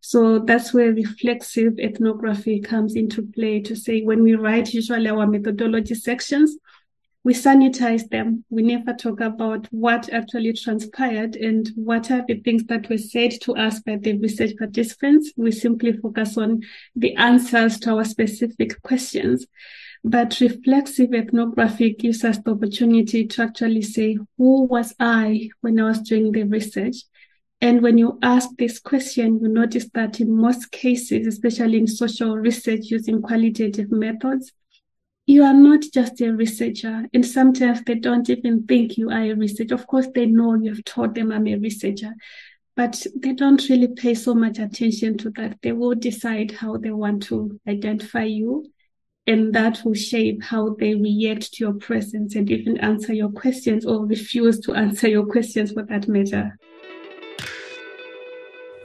So that's where reflexive ethnography comes into play to say when we write usually our methodology sections, we sanitize them. We never talk about what actually transpired and what are the things that were said to us by the research participants. We simply focus on the answers to our specific questions. But reflexive ethnography gives us the opportunity to actually say, who was I when I was doing the research? And when you ask this question, you notice that in most cases, especially in social research using qualitative methods, you are not just a researcher. And sometimes they don't even think you are a researcher. Of course, they know you've told them I'm a researcher, but they don't really pay so much attention to that. They will decide how they want to identify you. And that will shape how they react to your presence and even answer your questions or refuse to answer your questions for that matter.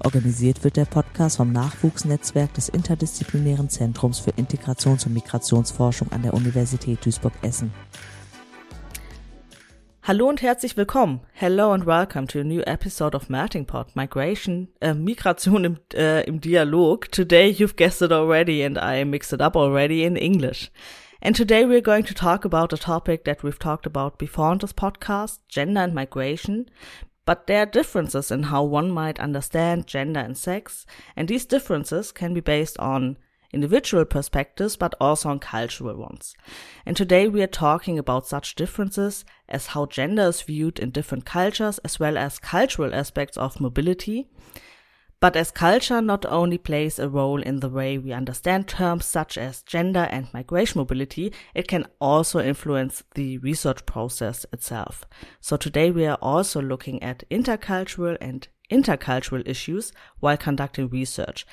Organisiert wird der Podcast vom Nachwuchsnetzwerk des Interdisziplinären Zentrums für Integrations- und Migrationsforschung an der Universität Duisburg-Essen. Hallo und herzlich willkommen. Hello and welcome to a new episode of Melting Pot Migration, äh, Migration im, äh, im Dialog. Today you've guessed it already and I mixed it up already in English. And today we're going to talk about a topic that we've talked about before on this podcast, gender and migration. But there are differences in how one might understand gender and sex, and these differences can be based on individual perspectives, but also on cultural ones. And today we are talking about such differences as how gender is viewed in different cultures, as well as cultural aspects of mobility. But as culture not only plays a role in the way we understand terms such as gender and migration mobility, it can also influence the research process itself. So today we are also looking at intercultural and intracultural issues while conducting research.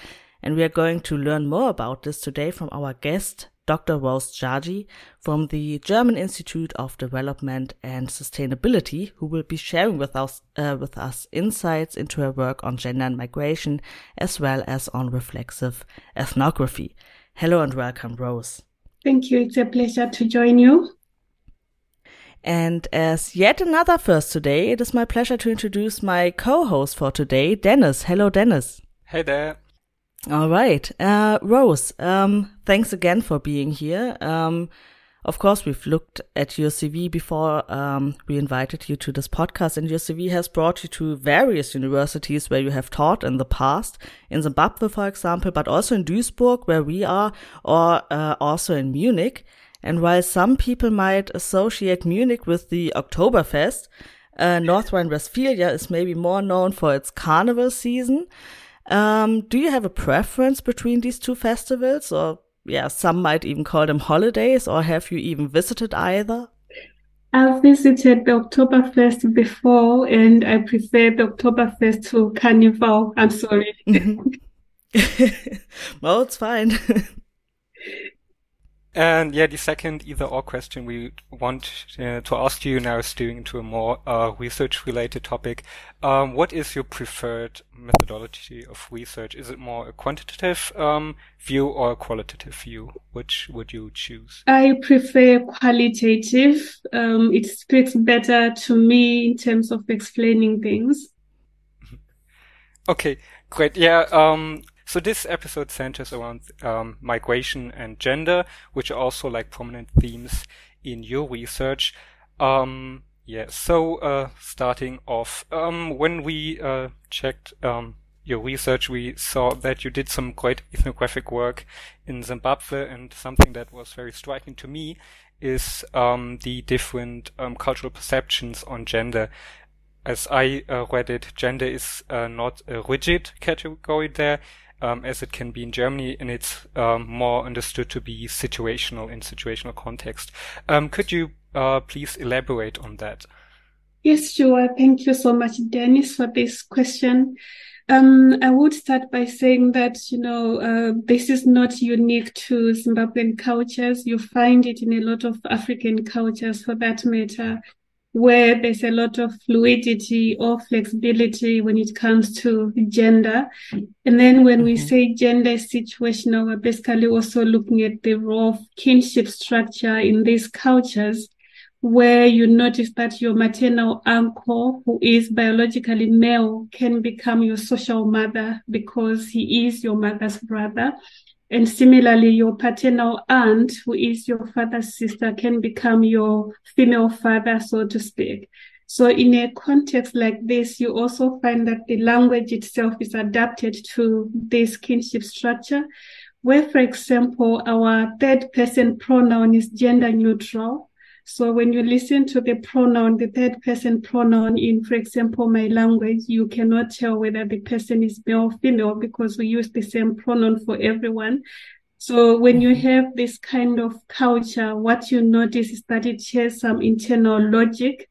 And we are going to learn more about this today from our guest, Dr. Rose Jaji from the German Institute of Development and Sustainability, who will be sharing with us, uh, with us insights into her work on gender and migration, as well as on reflexive ethnography. Hello and welcome, Rose. Thank you. It's a pleasure to join you. And as yet another first today, it is my pleasure to introduce my co-host for today, Dennis. Hello, Dennis. Hey there. All right. Uh, Rose, um, thanks again for being here. Um, of course, we've looked at your CV before um, we invited you to this podcast, and your CV has brought you to various universities where you have taught in the past, in Zimbabwe, for example, but also in Duisburg, where we are, or uh, also in Munich. And while some people might associate Munich with the Oktoberfest, uh, North Rhine-Westphalia is maybe more known for its carnival season. Um, do you have a preference between these two festivals, or yeah, some might even call them holidays, or have you even visited either? I've visited the Oktoberfest before, and I prefer the Oktoberfest to Carnival. I'm sorry. well, it's fine. And yeah, the second either or question we want uh, to ask you now is doing into a more uh, research related topic. Um, what is your preferred methodology of research? Is it more a quantitative um, view or a qualitative view? Which would you choose? I prefer qualitative. Um, it speaks better to me in terms of explaining things. okay, great. Yeah. Um, so this episode centers around um, migration and gender, which are also like prominent themes in your research. Um, yeah. So uh, starting off, um, when we uh, checked um, your research, we saw that you did some great ethnographic work in Zimbabwe, and something that was very striking to me is um, the different um, cultural perceptions on gender as I uh, read it, gender is uh, not a rigid category there um, as it can be in Germany, and it's um, more understood to be situational in situational context. Um, could you uh, please elaborate on that? Yes, sure. Thank you so much, Dennis, for this question. Um, I would start by saying that, you know, uh, this is not unique to Zimbabwean cultures. You find it in a lot of African cultures for that matter, where there's a lot of fluidity or flexibility when it comes to gender. And then when mm-hmm. we say gender situational, we're basically also looking at the role of kinship structure in these cultures where you notice that your maternal uncle, who is biologically male, can become your social mother because he is your mother's brother. And similarly, your paternal aunt, who is your father's sister, can become your female father, so to speak. So in a context like this, you also find that the language itself is adapted to this kinship structure, where, for example, our third person pronoun is gender neutral. So when you listen to the pronoun, the third person pronoun in, for example, my language, you cannot tell whether the person is male or female because we use the same pronoun for everyone. So when you mm-hmm. have this kind of culture, what you notice is that it has some internal logic,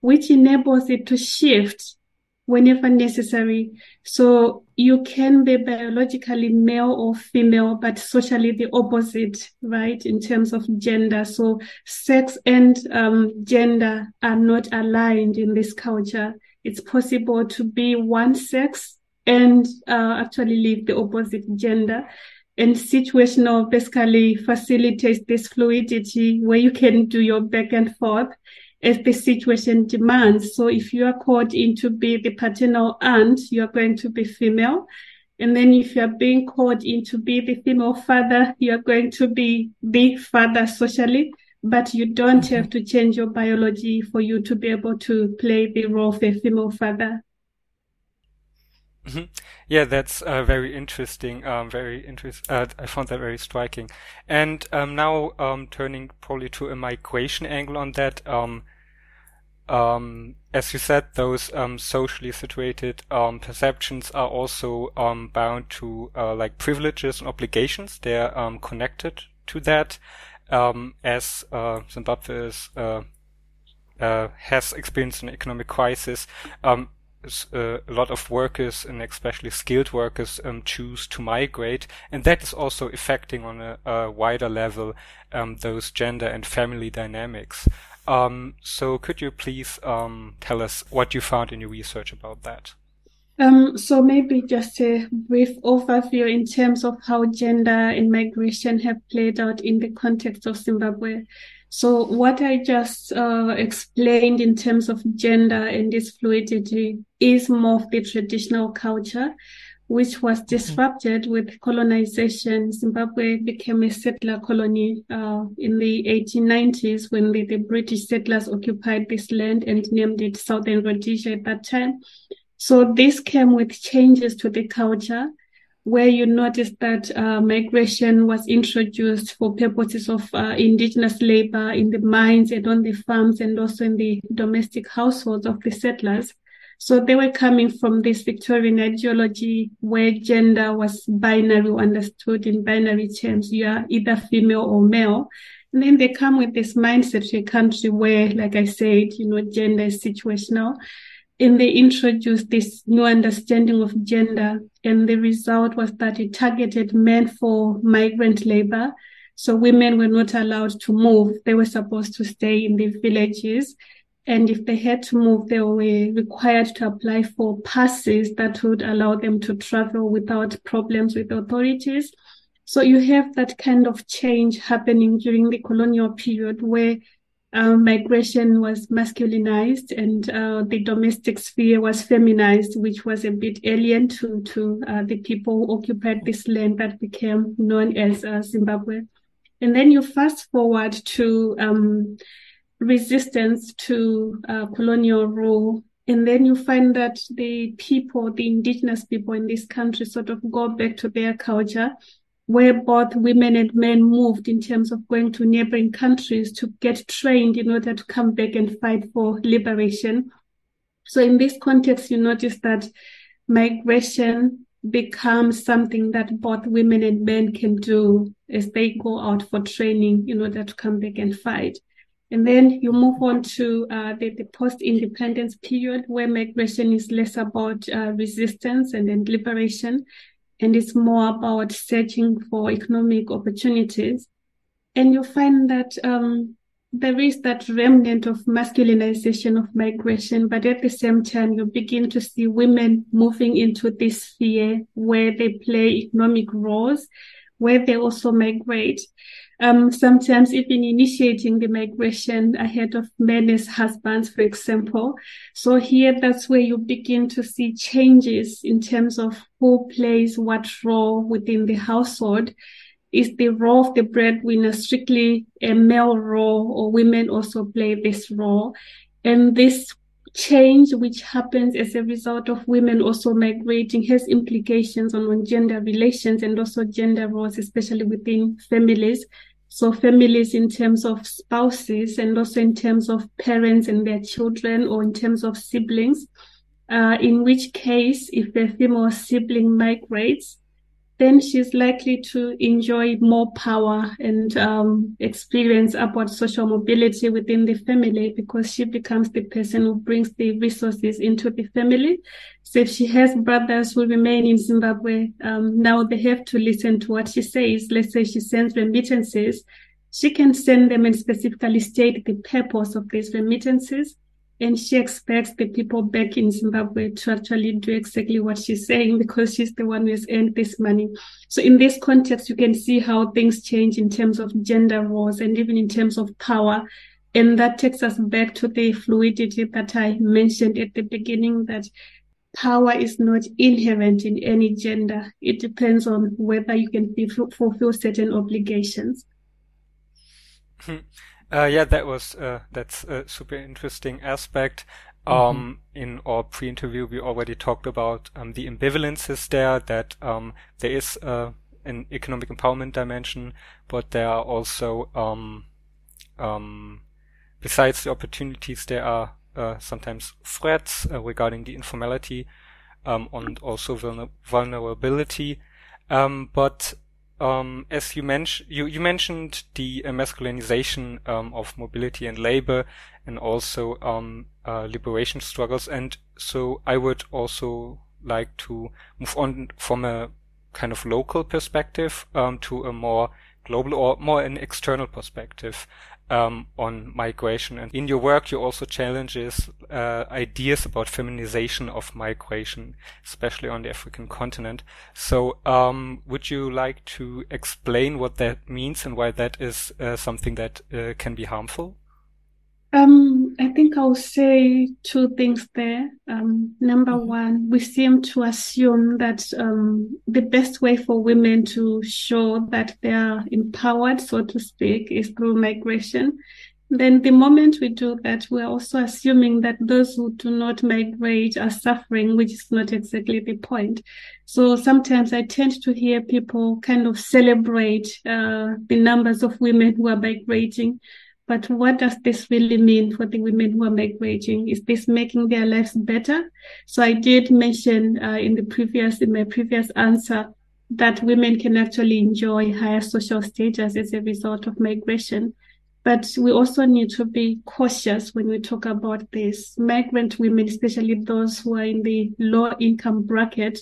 which enables it to shift whenever necessary. So you can be biologically male or female, but socially the opposite, right? In terms of gender. So sex and um, gender are not aligned in this culture. It's possible to be one sex and uh, actually live the opposite gender. And situational basically facilitates this fluidity where you can do your back and forth as the situation demands. So if you are called in to be the paternal aunt, you are going to be female. And then if you are being called in to be the female father, you are going to be the father socially, but you don't mm-hmm. have to change your biology for you to be able to play the role of a female father. Mm-hmm. Yeah, that's uh, very interesting. Um, very interest. Uh, I found that very striking. And um, now, um, turning probably to a migration angle on that. Um, um, as you said, those um, socially situated um, perceptions are also um, bound to uh, like privileges and obligations. They're um, connected to that, um, as uh, Zimbabwe is, uh, uh, has experienced an economic crisis. Uh, a lot of workers and especially skilled workers choose to migrate, and that is also affecting on a, a wider level those gender and family dynamics. Um, so could you please um, tell us what you found in your research about that? Um, so maybe just a brief overview in terms of how gender and migration have played out in the context of Zimbabwe. So what I just uh, explained in terms of gender and this fluidity is more of the traditional culture which was mm-hmm. disrupted with colonization. Zimbabwe became a settler colony uh, in the 1890s when the, the, British settlers occupied this land and named it Southern Rhodesia at that time. So this came with changes to the culture where you notice that uh, migration was introduced for purposes of uh, indigenous labor in the mines and on the farms and also in the domestic households of the settlers. So they were coming from this Victorian ideology where gender was binary, understood in binary terms. You are either female or male. And then they come with this mindset to a country where, like I said, you know, gender is situational. And they introduced this new understanding of gender. And the result was that it targeted men for migrant labor. So women were not allowed to move. They were supposed to stay in the villages and if they had to move, they were required to apply for passes that would allow them to travel without problems with authorities. So you have that kind of change happening during the colonial period where uh, migration was masculinized and uh, the domestic sphere was feminized, which was a bit alien to, to uh, the people who occupied this land that became known as uh, Zimbabwe. And then you fast forward to um, resistance to uh, colonial rule. And then you find that the people, the indigenous people in this country sort of go back to their culture where both women and men moved in terms of going to neighboring countries to get trained in order to come back and fight for liberation. So in this context, you notice that migration becomes something that both women and men can do as they go out for training in order to come back and fight. And then you move on to uh, the, the post-independence period where migration is less about uh, resistance and then liberation, and it's more about searching for economic opportunities. And you find that um, there is that remnant of masculinization of migration, but at the same time, you begin to see women moving into this sphere where they play economic roles, where they also migrate. Um, sometimes even initiating the migration ahead of men as husbands, for example. So here, that's where you begin to see changes in terms of who plays what role within the household is the role of the breadwinner strictly a male role or women also play this role? And this change which happens as a result of women also migrating has implications on, gender relations and also gender roles, especially within families. So families in terms of spouses and also in terms of parents and their children or in terms of siblings. Uh, in which case, if a female sibling migrates, then she's likely to enjoy more power and um, experience upward social mobility within the family because she becomes the person who brings the resources into the family. So if she has brothers who remain in Zimbabwe, um, now they have to listen to what she says. Let's say she sends remittances. She can send them and specifically state the purpose of these remittances and she expects the people back in Zimbabwe to actually do exactly what she's saying because she's the one who has earned this money. So in this context, you can see how things change in terms of gender roles and even in terms of power. And that takes us back to the fluidity that I mentioned at the beginning that power is not inherent in any gender. It depends on whether you can fulfill certain obligations. Uh, yeah, that was uh, that's a super interesting aspect. Mm-hmm. Um, in our pre-interview, we already talked about um, the ambivalences there. That um, there is uh, an economic empowerment dimension, but there are also, um, um, besides the opportunities, there are uh, sometimes threats uh, regarding the informality um, and also vulnerability. but um, as you mentioned, you, you mentioned the uh, masculinization um, of mobility and labor, and also um, uh, liberation struggles. And so, I would also like to move on from a kind of local perspective um, to a more global or more an external perspective um, on migration. And in your work, you also challenges uh, ideas about feminization of migration, especially on the African continent. So, um, would you like to explain what that means and why that is uh, something that uh, can be harmful? Um, I think I'll say two things there. Um, number mm-hmm. one, we seem to assume that um, the best way for women to show that they are empowered, so to speak, is through migration. Then the moment we do that, we're also assuming that those who do not migrate are suffering, which is not exactly the point. So sometimes I tend to hear people kind of celebrate uh, the numbers of women who are migrating but what does this really mean for the women who are migrating? Is this making their lives better? So I did mention uh, in the previous, in my previous answer, that women can actually enjoy higher social status as a result of migration. But we also need to be cautious when we talk about this. Migrant women, especially those who are in the low income bracket,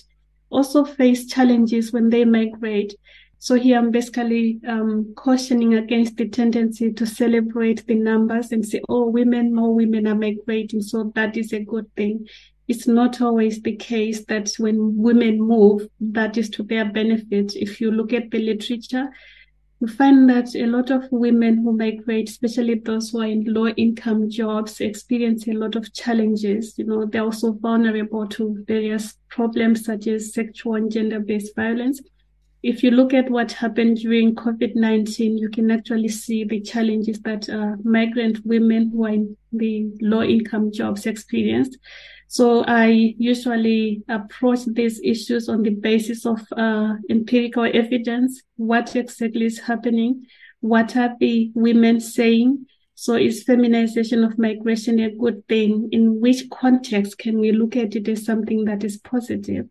also face challenges when they migrate. So here I'm basically um, cautioning against the tendency to celebrate the numbers and say, oh, women, more women are migrating, so that is a good thing. It's not always the case that when women move, that is to their benefit. If you look at the literature, you find that a lot of women who migrate, especially those who are in low income jobs, experience a lot of challenges. You know, they're also vulnerable to various problems such as sexual and gender based violence if you look at what happened during COVID 19, you can actually see the challenges that uh, migrant women who are in the low income jobs experienced. So I usually approach these issues on the basis of uh, empirical evidence. What exactly is happening? What are the women saying? So is feminization of migration a good thing? In which context can we look at it as something that is positive?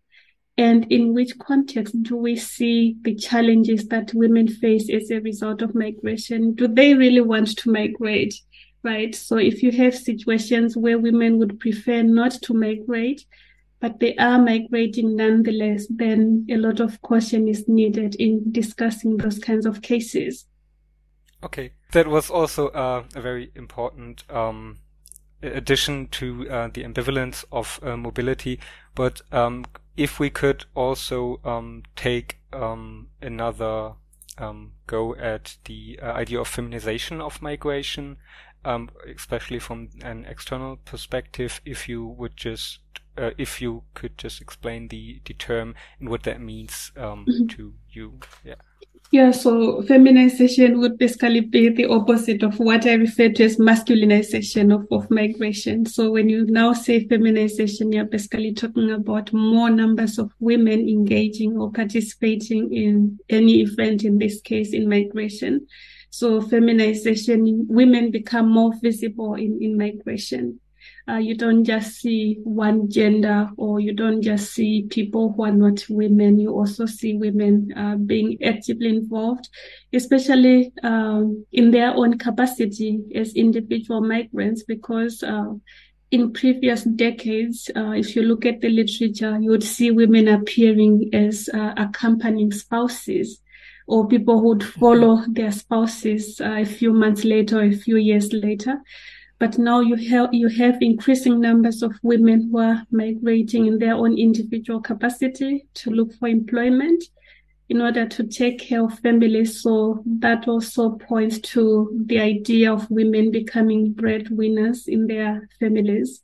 And in which context do we see the challenges that women face as a result of migration? Do they really want to migrate? right? So if you have situations where women would prefer not to migrate, but they are migrating nonetheless, then a lot of caution is needed in discussing those kinds of cases. Okay, that was also uh, a very important um, addition to uh, the ambivalence of uh, mobility. But um, if we could also um, take um, another um, go at the uh, idea of feminization of migration, um, especially from an external perspective, if you would just uh, if you could just explain the, the term and what that means um, mm-hmm. to you. Yeah. Yeah, so feminization would basically be the opposite of what I refer to as masculinization of, of migration. So when you now say feminization, you're basically talking about more numbers of women engaging or participating in any event, in this case, in migration. So feminization, women become more visible in, in migration uh, you don't just see one gender or you don't just see people who are not women. You also see women uh, being actively involved, especially um, in their own capacity as individual migrants, because uh, in previous decades, uh, if you look at the literature, you would see women appearing as uh, accompanying spouses or people who would follow their spouses uh, a few months later a few years later. But now you have you have increasing numbers of women who are migrating in their own individual capacity to look for employment in order to take care of families. So that also points to the idea of women becoming breadwinners in their families.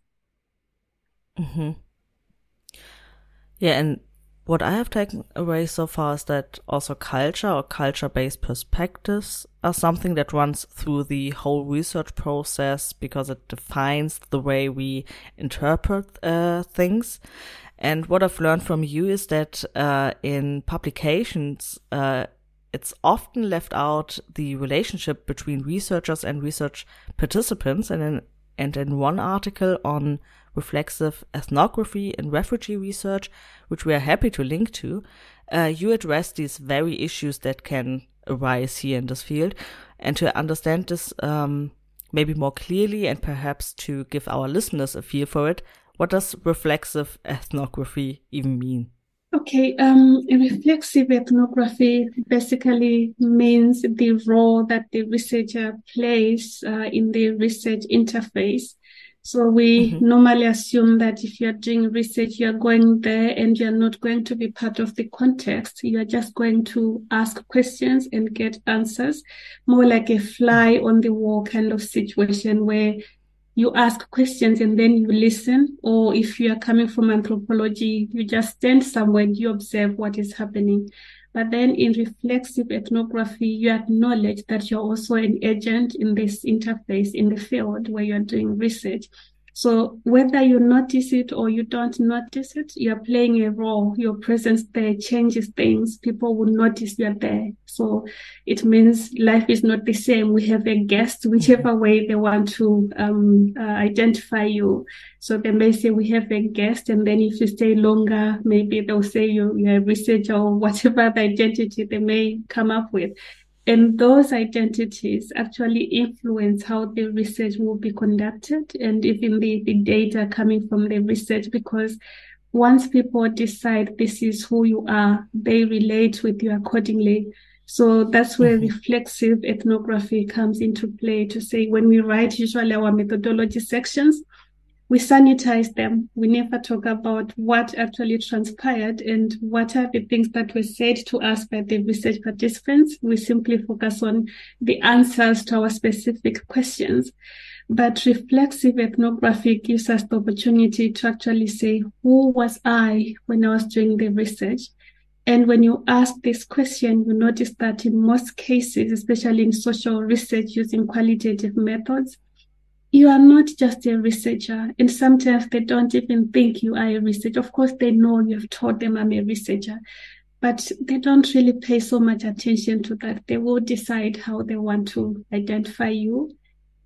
Mm-hmm. Yeah, and what I have taken away so far is that also culture or culture based perspectives are something that runs through the whole research process because it defines the way we interpret uh, things. And what I've learned from you is that uh, in publications, uh, it's often left out the relationship between researchers and research participants. And in, and in one article on reflexive ethnography and refugee research, which we are happy to link to, uh, you address these very issues that can arise here in this field. And to understand this um, maybe more clearly and perhaps to give our listeners a feel for it, what does reflexive ethnography even mean? Okay, um, reflexive ethnography basically means the role that the researcher plays uh, in the research interface. So we mm-hmm. normally assume that if you're doing research, you're going there and you're not going to be part of the context. You're just going to ask questions and get answers, more like a fly on the wall kind of situation where you ask questions and then you listen. Or if you are coming from anthropology, you just stand somewhere and you observe what is happening. But then in reflexive ethnography, you acknowledge that you're also an agent in this interface in the field where you're doing research. So whether you notice it or you don't notice it, you're playing a role. Your presence there changes things. People will notice you're there. So it means life is not the same. We have a guest, whichever way they want to um, uh, identify you. So they may say we have a guest, and then if you stay longer, maybe they'll say you, you're a researcher or whatever the identity they may come up with. And those identities actually influence how the research will be conducted and even the, the data coming from the research because once people decide this is who you are, they relate with you accordingly. So that's where mm-hmm. reflexive ethnography comes into play to say when we write usually our methodology sections, we sanitize them. We never talk about what actually transpired and what are the things that were said to us by the research participants. We simply focus on the answers to our specific questions. But reflexive ethnography gives us the opportunity to actually say, who was I when I was doing the research? And when you ask this question, you notice that in most cases, especially in social research using qualitative methods, you are not just a researcher. And sometimes they don't even think you are a researcher. Of course, they know you have told them I'm a researcher, but they don't really pay so much attention to that. They will decide how they want to identify you.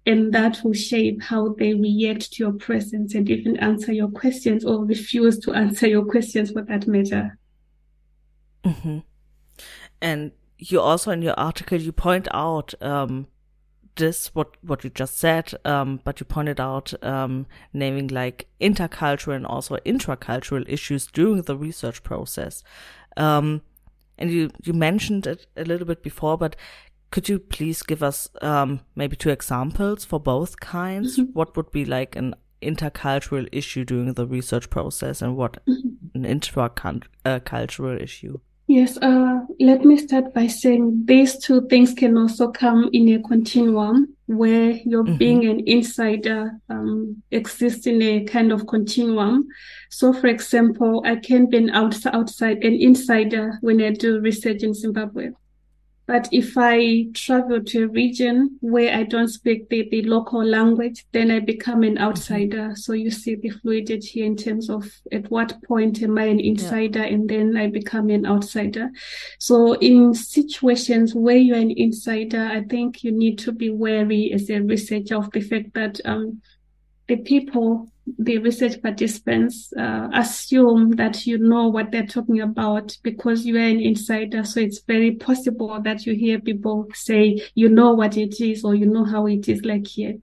And that will shape how they react to your presence and even answer your questions or refuse to answer your questions for that matter. Mm-hmm. And you also in your article, you point out um, this what what you just said, um, but you pointed out um, naming like intercultural and also intracultural issues during the research process. Um, and you you mentioned it a little bit before, but could you please give us um, maybe two examples for both kinds? Mm -hmm. What would be like an intercultural issue during the research process, and what mm -hmm. an intracultural uh, issue? Yes, uh, let me start by saying these two things can also come in a continuum where your mm-hmm. being an insider um, exists in a kind of continuum. So, for example, I can be an outside, an insider when I do research in Zimbabwe. But if I travel to a region where I don't speak the, the local language, then I become an mm-hmm. outsider. Mm-hmm. So you see the fluidity in terms of at what point am I an insider yeah. and then I become an outsider. So in situations where you're an insider, I think you need to be wary as a researcher of the fact that um, the people the research participants uh, assume that you know what they're talking about because you are an insider. So it's very possible that you hear people say, you know what it is or you know how it is like here.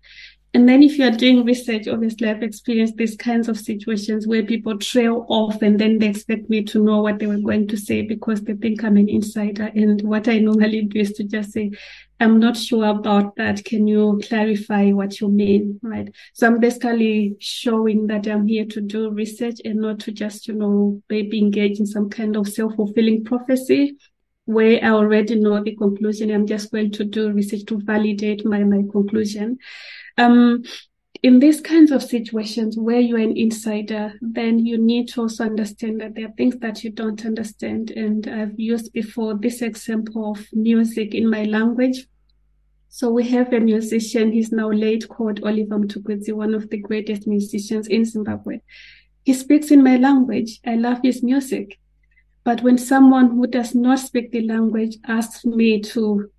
And then if you are doing research, obviously I've experienced these kinds of situations where people trail off and then they expect me to know what they were going to say because they think I'm an insider. And what I normally do is to just say, I'm not sure about that. Can you clarify what you mean? Right. So I'm basically showing that I'm here to do research and not to just, you know, maybe engage in some kind of self-fulfilling prophecy where I already know the conclusion. I'm just going to do research to validate my, my conclusion. Um, in these kinds of situations where you're an insider, then you need to also understand that there are things that you don't understand. And I've used before this example of music in my language. So we have a musician, he's now late, called Oliver Mtukudzi, one of the greatest musicians in Zimbabwe. He speaks in my language. I love his music. But when someone who does not speak the language asks me to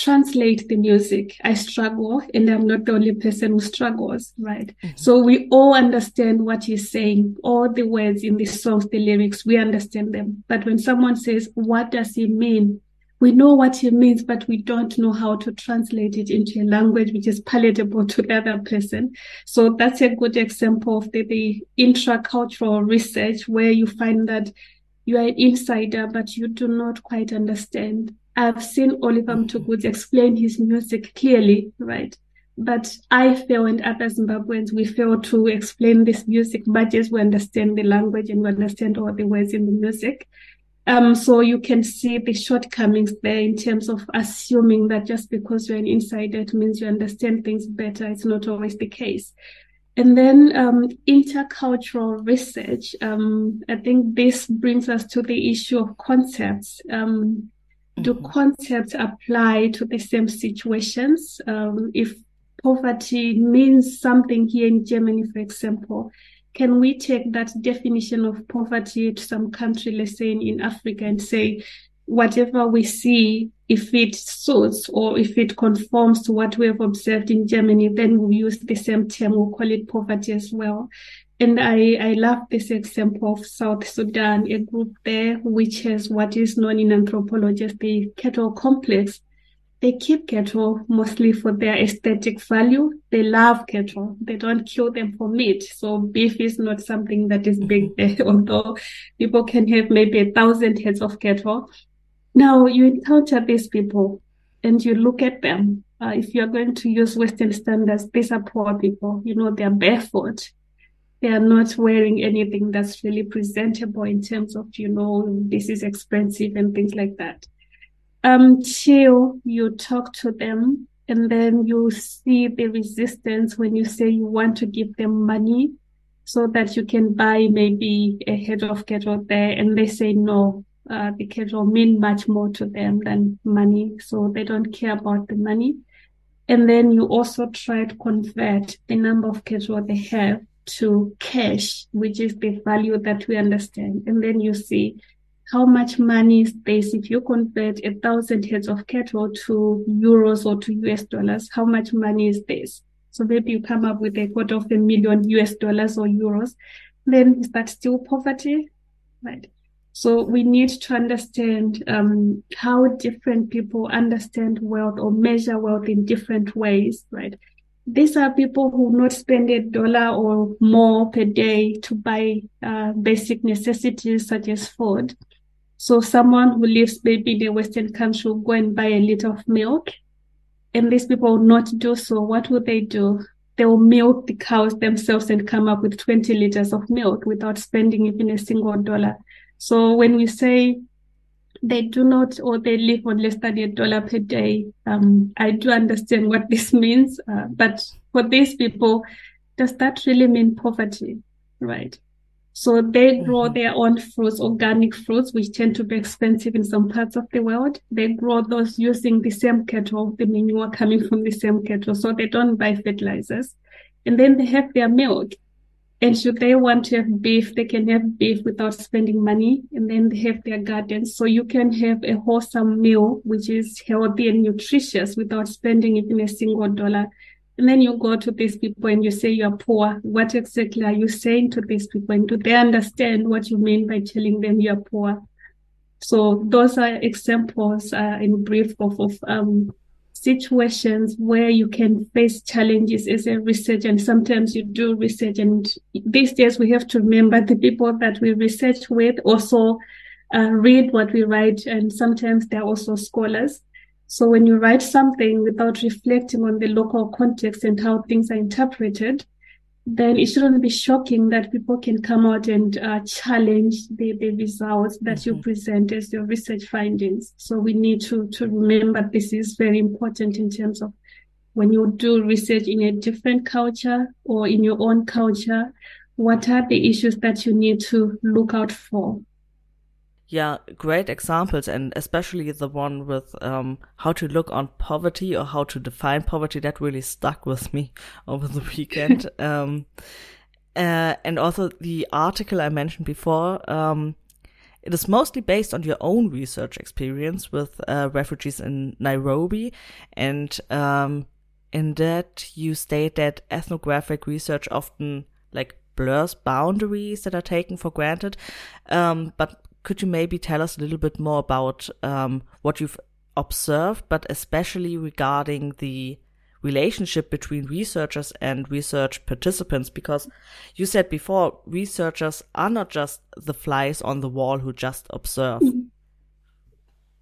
translate the music, I struggle, and I'm not the only person who struggles, right? Mm-hmm. So we all understand what he's saying, all the words in the songs, the lyrics, we understand them. But when someone says, What does he mean? We know what he means, but we don't know how to translate it into a language which is palatable to the other person. So that's a good example of the, the intracultural research where you find that you are an insider, but you do not quite understand I've seen Oliver Mtukudzi explain his music clearly, right? But I fail and other Zimbabweans, we fail to explain this music much as we understand the language and we understand all the words in the music. Um, so you can see the shortcomings there in terms of assuming that just because you're an insider, it means you understand things better. It's not always the case. And then um, intercultural research. Um, I think this brings us to the issue of concepts. Um, do mm-hmm. concepts apply to the same situations? Um, if poverty means something here in Germany, for example, can we take that definition of poverty to some country, let's say in, in Africa, and say, whatever we see, if it suits or if it conforms to what we have observed in Germany, then we'll use the same term, we'll call it poverty as well. And I, I love this example of South Sudan, a group there which has what is known in anthropology as the cattle complex. They keep cattle mostly for their aesthetic value. They love cattle. They don't kill them for meat. So beef is not something that is big mm-hmm. there, although people can have maybe a thousand heads of cattle. Now you encounter these people and you look at them. Uh, if you're going to use Western standards, these are poor people. You know, they're barefoot they are not wearing anything that's really presentable in terms of, you know, this is expensive and things like that. Until you talk to them and then you see the resistance when you say you want to give them money so that you can buy maybe a head of cattle there and they say no. Uh, the cattle mean much more to them than money, so they don't care about the money. And then you also try to convert the number of cattle they have to cash, which is the value that we understand. And then you see how much money is this if you convert a thousand heads of cattle to euros or to US dollars, how much money is this? So maybe you come up with a quarter of a million US dollars or euros. Then is that still poverty? Right. So we need to understand um, how different people understand wealth or measure wealth in different ways, right? These are people who not spend a dollar or more per day to buy uh, basic necessities such as food. So someone who lives maybe in a Western country will go and buy a liter of milk. And these people will not do so. What will they do? They will milk the cows themselves and come up with 20 liters of milk without spending even a single dollar. So when we say they do not or they live on less than a dollar per day, um, I do understand what this means. Uh, but for these people, does that really mean poverty? Right. So they grow mm-hmm. their own fruits, organic fruits, which tend to be expensive in some parts of the world. They grow those using the same cattle, the manure coming from the same cattle. So they don't buy fertilizers. And then they have their milk. And should they want to have beef, they can have beef without spending money. And then they have their gardens. So you can have a wholesome meal, which is healthy and nutritious without spending even a single dollar. And then you go to these people and you say you're poor. What exactly are you saying to these people? And do they understand what you mean by telling them you're poor? So those are examples uh, in brief of, of um, situations where you can face challenges as a researcher and sometimes you do research. And these days we have to remember the people that we research with also uh, read what we write and sometimes they're also scholars. So when you write something without reflecting on the local context and how things are interpreted then it shouldn't be shocking that people can come out and uh, challenge the, the results that mm-hmm. you present as your research findings. So we need to, to remember this is very important in terms of when you do research in a different culture or in your own culture, what are the issues that you need to look out for? Yeah, great examples, and especially the one with um, how to look on poverty or how to define poverty. That really stuck with me over the weekend. um, uh, and also the article I mentioned before. Um, it is mostly based on your own research experience with uh, refugees in Nairobi, and um, in that you state that ethnographic research often like blurs boundaries that are taken for granted, um, but could you maybe tell us a little bit more about um, what you've observed, but especially regarding the relationship between researchers and research participants? Because you said before, researchers are not just the flies on the wall who just observe.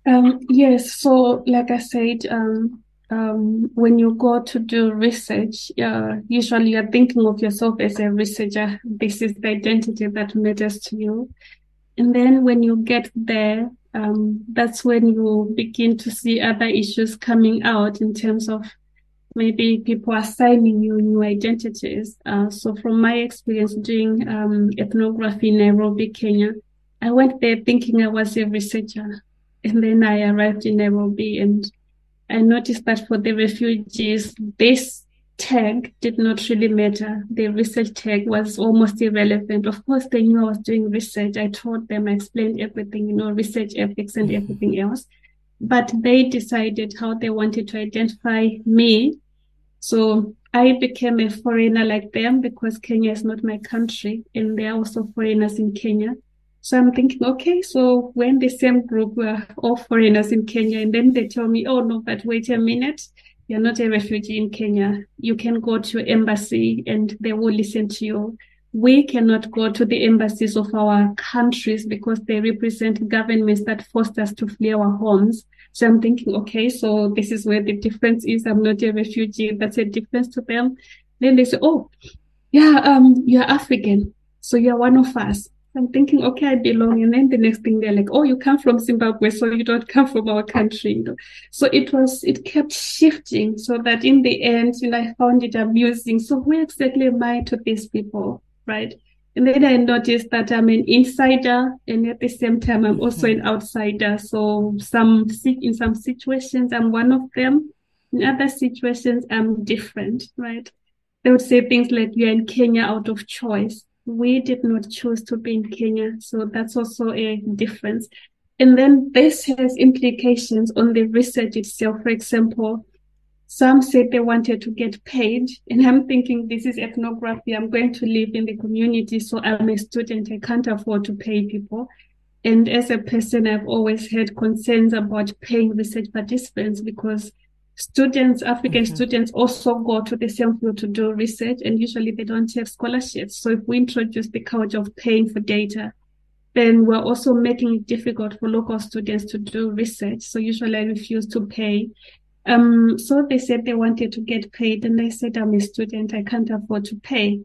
Um, yes, so like I said, um, um, when you go to do research, uh, usually you're thinking of yourself as a researcher. This is the identity that matters to you. And then when you get there, um, that's when you begin to see other issues coming out in terms of maybe people assigning you new identities. Uh, so from my experience doing um, ethnography in Nairobi, Kenya, I went there thinking I was a researcher. And then I arrived in Nairobi and I noticed that for the refugees, this tag did not really matter. The research tag was almost irrelevant. Of course, they knew I was doing research. I told them, I explained everything, you know, research ethics and mm-hmm. everything else. But they decided how they wanted to identify me. So I became a foreigner like them because Kenya is not my country and there are also foreigners in Kenya. So I'm thinking, okay, so when the same group were all foreigners in Kenya and then they tell me, oh no, but wait a minute you're not a refugee in Kenya, you can go to embassy and they will listen to you. We cannot go to the embassies of our countries because they represent governments that forced us to flee our homes. So I'm thinking, okay, so this is where the difference is. I'm not a refugee. That's a difference to them. Then they say, oh, yeah, um, you're African. So you're one of us. I'm thinking, okay, I belong. And then the next thing they're like, oh, you come from Zimbabwe, so you don't come from our country. You know? So it was, it kept shifting so that in the end, you know, I found it amusing. So where exactly am I to these people? Right. And then I noticed that I'm an insider and at the same time, I'm also an mm-hmm. outsider. So some, in some situations, I'm one of them. In other situations, I'm different, right? They would say things like, you're in Kenya out of choice we did not choose to be in Kenya. So that's also a difference. And then this has implications on the research itself. For example, some said they wanted to get paid. And I'm thinking this is ethnography. I'm going to live in the community. So I'm a student. I can't afford to pay people. And as a person, I've always had concerns about paying research participants because students, African mm-hmm. students also go to the same field to do research and usually they don't have scholarships. So if we introduce the culture of paying for data, then we're also making it difficult for local students to do research. So usually I refuse to pay. Um, so they said they wanted to get paid and I said, I'm a student, I can't afford to pay.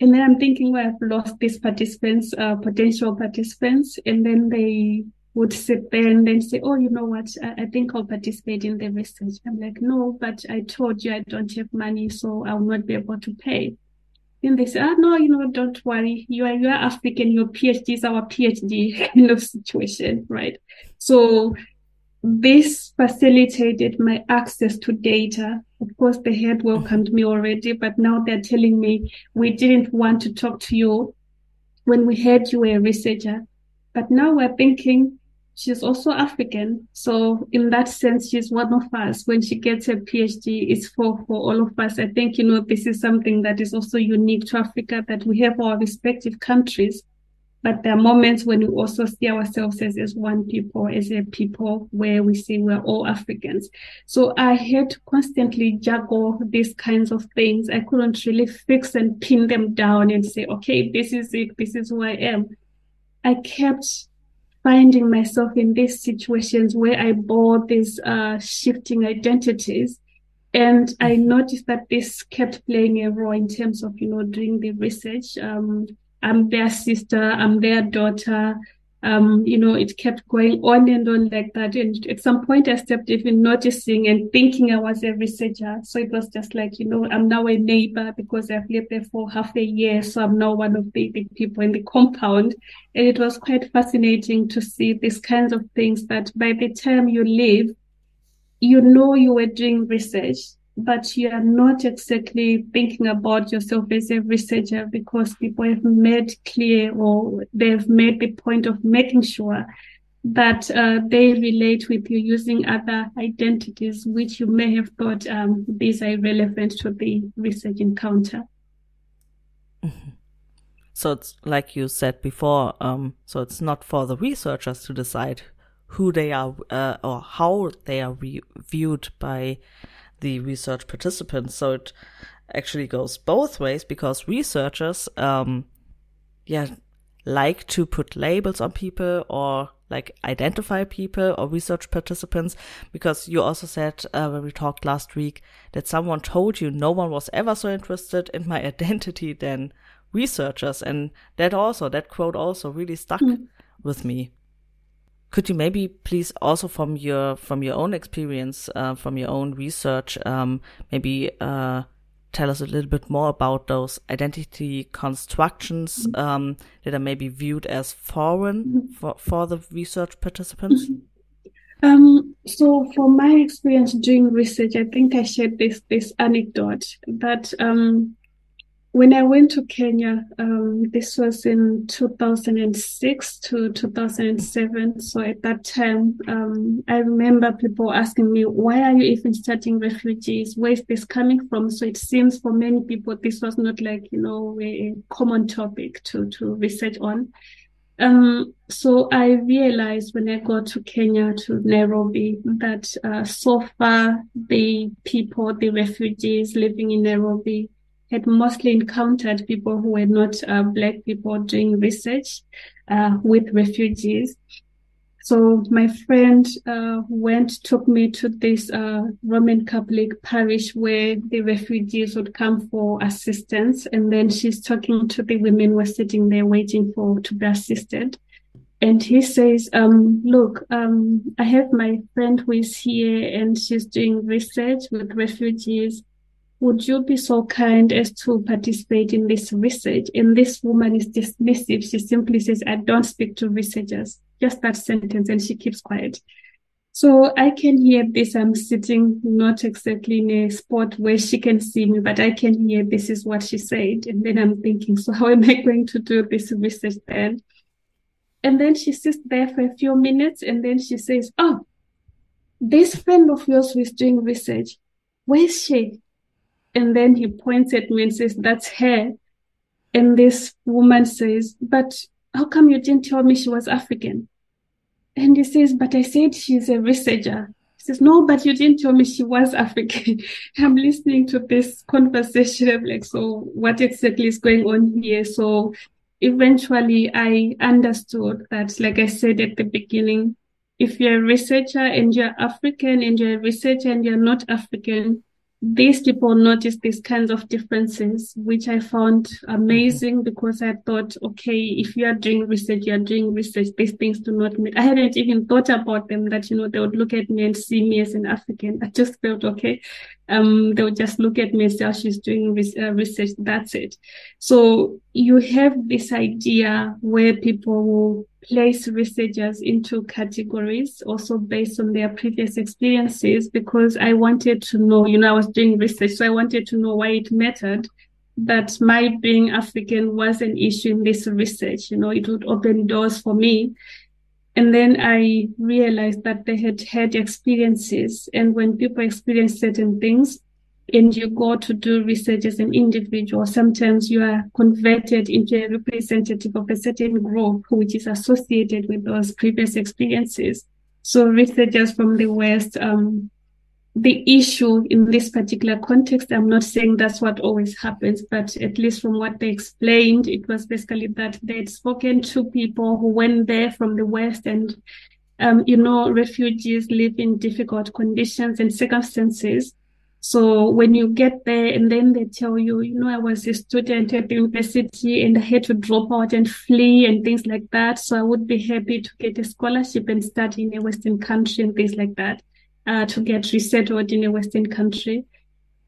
And then I'm thinking, well, I've lost these participants, uh, potential participants. And then they would sit there and then say, oh, you know what? I, I, think I'll participate in the research. I'm like, no, but I told you I don't have money, so I will not be able to pay. And they say, oh, no, you know, don't worry. You are, you are African. Your PhD is our PhD kind of situation, right? So this facilitated my access to data. Of course, they had welcomed me already, but now they're telling me we didn't want to talk to you when we heard you were a researcher. But now we're thinking she's also African. So in that sense, she's one of us. When she gets her PhD, it's for, for all of us. I think, you know, this is something that is also unique to Africa, that we have our respective countries but there are moments when we also see ourselves as, as one people, as a people where we say we're all Africans. So I had to constantly juggle these kinds of things. I couldn't really fix and pin them down and say, okay, this is it. This is who I am. I kept finding myself in these situations where I bore these uh, shifting identities. And I mm-hmm. noticed that this kept playing a role in terms of, you know, doing the research. Um, I'm their sister, I'm their daughter. Um, you know, it kept going on and on like that. And at some point, I stepped even noticing and thinking I was a researcher. So it was just like, you know, I'm now a neighbor because I've lived there for half a year. So I'm now one of the, the people in the compound. And it was quite fascinating to see these kinds of things that by the time you leave, you know you were doing research but you are not exactly thinking about yourself as a researcher because people have made clear or they've made the point of making sure that uh, they relate with you using other identities which you may have thought um, these are relevant to the research encounter. Mm-hmm. So it's like you said before. Um, so it's not for the researchers to decide who they are uh, or how they are re- viewed by the research participants. So it actually goes both ways because researchers, um, yeah, like to put labels on people or like identify people or research participants because you also said uh, when we talked last week that someone told you no one was ever so interested in my identity than researchers and that also that quote also really stuck mm. with me could you maybe please also from your from your own experience, uh, from your own research, um, maybe uh, tell us a little bit more about those identity constructions mm-hmm. um, that are maybe viewed as foreign mm-hmm. for, for the research participants? Mm-hmm. Um, so from my experience doing research, I think I shared this this anecdote that um, when I went to Kenya, um, this was in 2006 to 2007. So at that time, um, I remember people asking me, why are you even studying refugees? Where is this coming from? So it seems for many people, this was not like, you know, a common topic to, to research on. Um, so I realized when I got to Kenya, to Nairobi, that uh, so far the people, the refugees living in Nairobi, had mostly encountered people who were not uh, black people doing research uh, with refugees. So my friend uh, went, took me to this uh, Roman Catholic parish where the refugees would come for assistance. And then she's talking to the women who were sitting there waiting for to be assisted. And he says, um, look, um, I have my friend who is here and she's doing research with refugees would you be so kind as to participate in this research? And this woman is dismissive. She simply says, I don't speak to researchers. Just that sentence. And she keeps quiet. So I can hear this. I'm sitting not exactly in a spot where she can see me, but I can hear this is what she said. And then I'm thinking, so how am I going to do this research then? And then she sits there for a few minutes and then she says, Oh, this friend of yours who is doing research, where is she? And then he points at me and says, That's her. And this woman says, But how come you didn't tell me she was African? And he says, but I said she's a researcher. He says, no, but you didn't tell me she was African. I'm listening to this conversation. I'm like, so what exactly is going on here? So eventually I understood that, like I said at the beginning, if you're a researcher and you're African and you're a researcher and you're not African, these people noticed these kinds of differences, which I found amazing mm-hmm. because I thought, okay, if you are doing research, you are doing research, these things do not meet. I hadn't even thought about them that, you know, they would look at me and see me as an African. I just felt, okay, um, they would just look at me and say, oh, she's doing uh, research. That's it. So you have this idea where people will place researchers into categories also based on their previous experiences because I wanted to know, you know, I was doing research, so I wanted to know why it mattered that my being African was an issue in this research. You know, it would open doors for me. And then I realized that they had had experiences. And when people experience certain things, and you go to do research as an individual, sometimes you are converted into a representative of a certain group which is associated with those previous experiences. So researchers from the West, um, the issue in this particular context, I'm not saying that's what always happens, but at least from what they explained, it was basically that they'd spoken to people who went there from the West and um, you know, refugees live in difficult conditions and circumstances. So when you get there and then they tell you, you know, I was a student at the university and I had to drop out and flee and things like that. So I would be happy to get a scholarship and study in a Western country and things like that, uh, to get resettled in a Western country.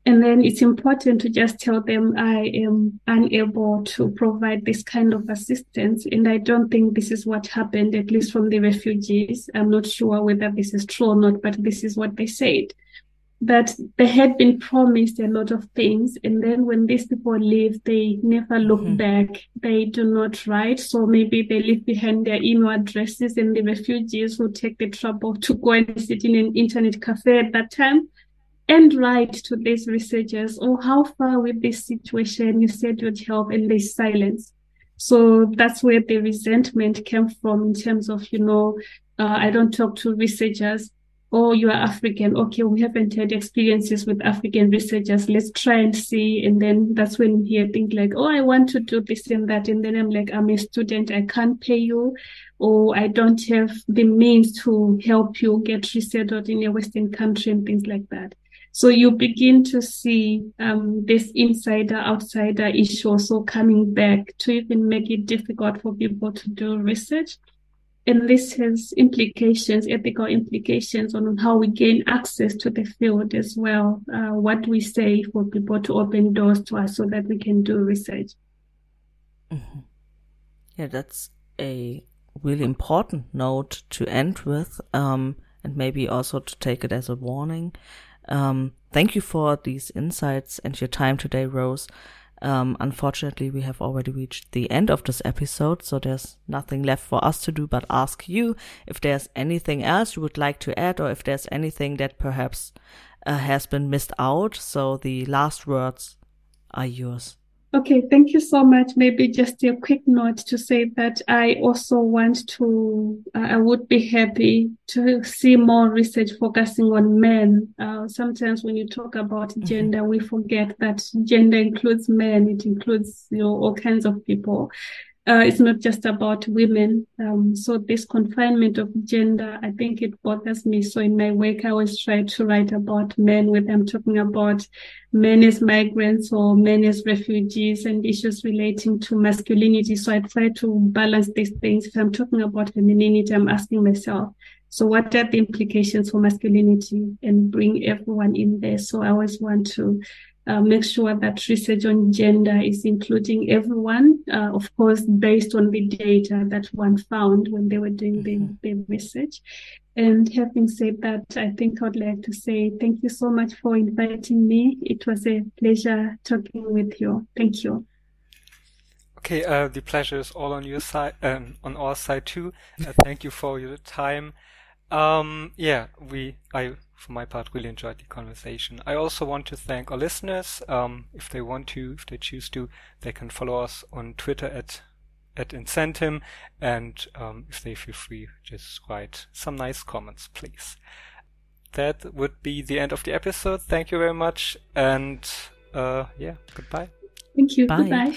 And then it's important to just tell them I am unable to provide this kind of assistance. And I don't think this is what happened, at least from the refugees. I'm not sure whether this is true or not, but this is what they said that they had been promised a lot of things and then when these people leave they never look mm-hmm. back. They do not write so maybe they leave behind their email addresses and the refugees who take the trouble to go and sit in an internet cafe at that time and write to these researchers oh how far with this situation? You said you'd help and they silence. So that's where the resentment came from in terms of you know uh, i don't talk to researchers oh, you are African. Okay, we haven't had experiences with African researchers. Let's try and see. And then that's when you think like, oh, I want to do this and that. And then I'm like, I'm a student. I can't pay you or I don't have the means to help you get resettled in a Western country and things like that. So you begin to see um, this insider outsider issue also coming back to even make it difficult for people to do research and this has implications, ethical implications on how we gain access to the field as well. Uh, what we say for people to open doors to us so that we can do research. Mm-hmm. Yeah, that's a really important note to end with, um, and maybe also to take it as a warning. Um, thank you for these insights and your time today, Rose. Um, unfortunately, we have already reached the end of this episode, so there's nothing left for us to do but ask you if there's anything else you would like to add or if there's anything that perhaps uh, has been missed out. So the last words are yours. Okay, thank you so much. Maybe just a quick note to say that I also want to, uh, I would be happy to see more research focusing on men. Uh, sometimes when you talk about mm-hmm. gender, we forget that gender includes men, it includes, you know, all kinds of people uh, it's not just about women. Um, so this confinement of gender, I think it bothers me. So in my work, I always try to write about men when I'm talking about men as migrants or men as refugees and issues relating to masculinity. So I try to balance these things. If I'm talking about femininity, I'm asking myself, so what are the implications for masculinity and bring everyone in there? So I always want to uh, make sure that research on gender is including everyone, uh, of course, based on the data that one found when they were doing mm-hmm. the, the research. And having said that, I think I'd like to say thank you so much for inviting me. It was a pleasure talking with you. Thank you. Okay, uh, the pleasure is all on your side, um, on our side too. Uh, thank you for your time. Um, yeah, we, I for my part, really enjoyed the conversation. I also want to thank our listeners. Um, if they want to, if they choose to, they can follow us on Twitter at at InZentIM. And um, if they feel free, just write some nice comments, please. That would be the end of the episode. Thank you very much. And uh, yeah, goodbye. Thank you. Bye. Goodbye.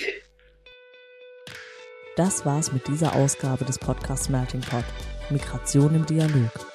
Das war's mit dieser Ausgabe des Podcasts MeltingPod. Migration im Dialog.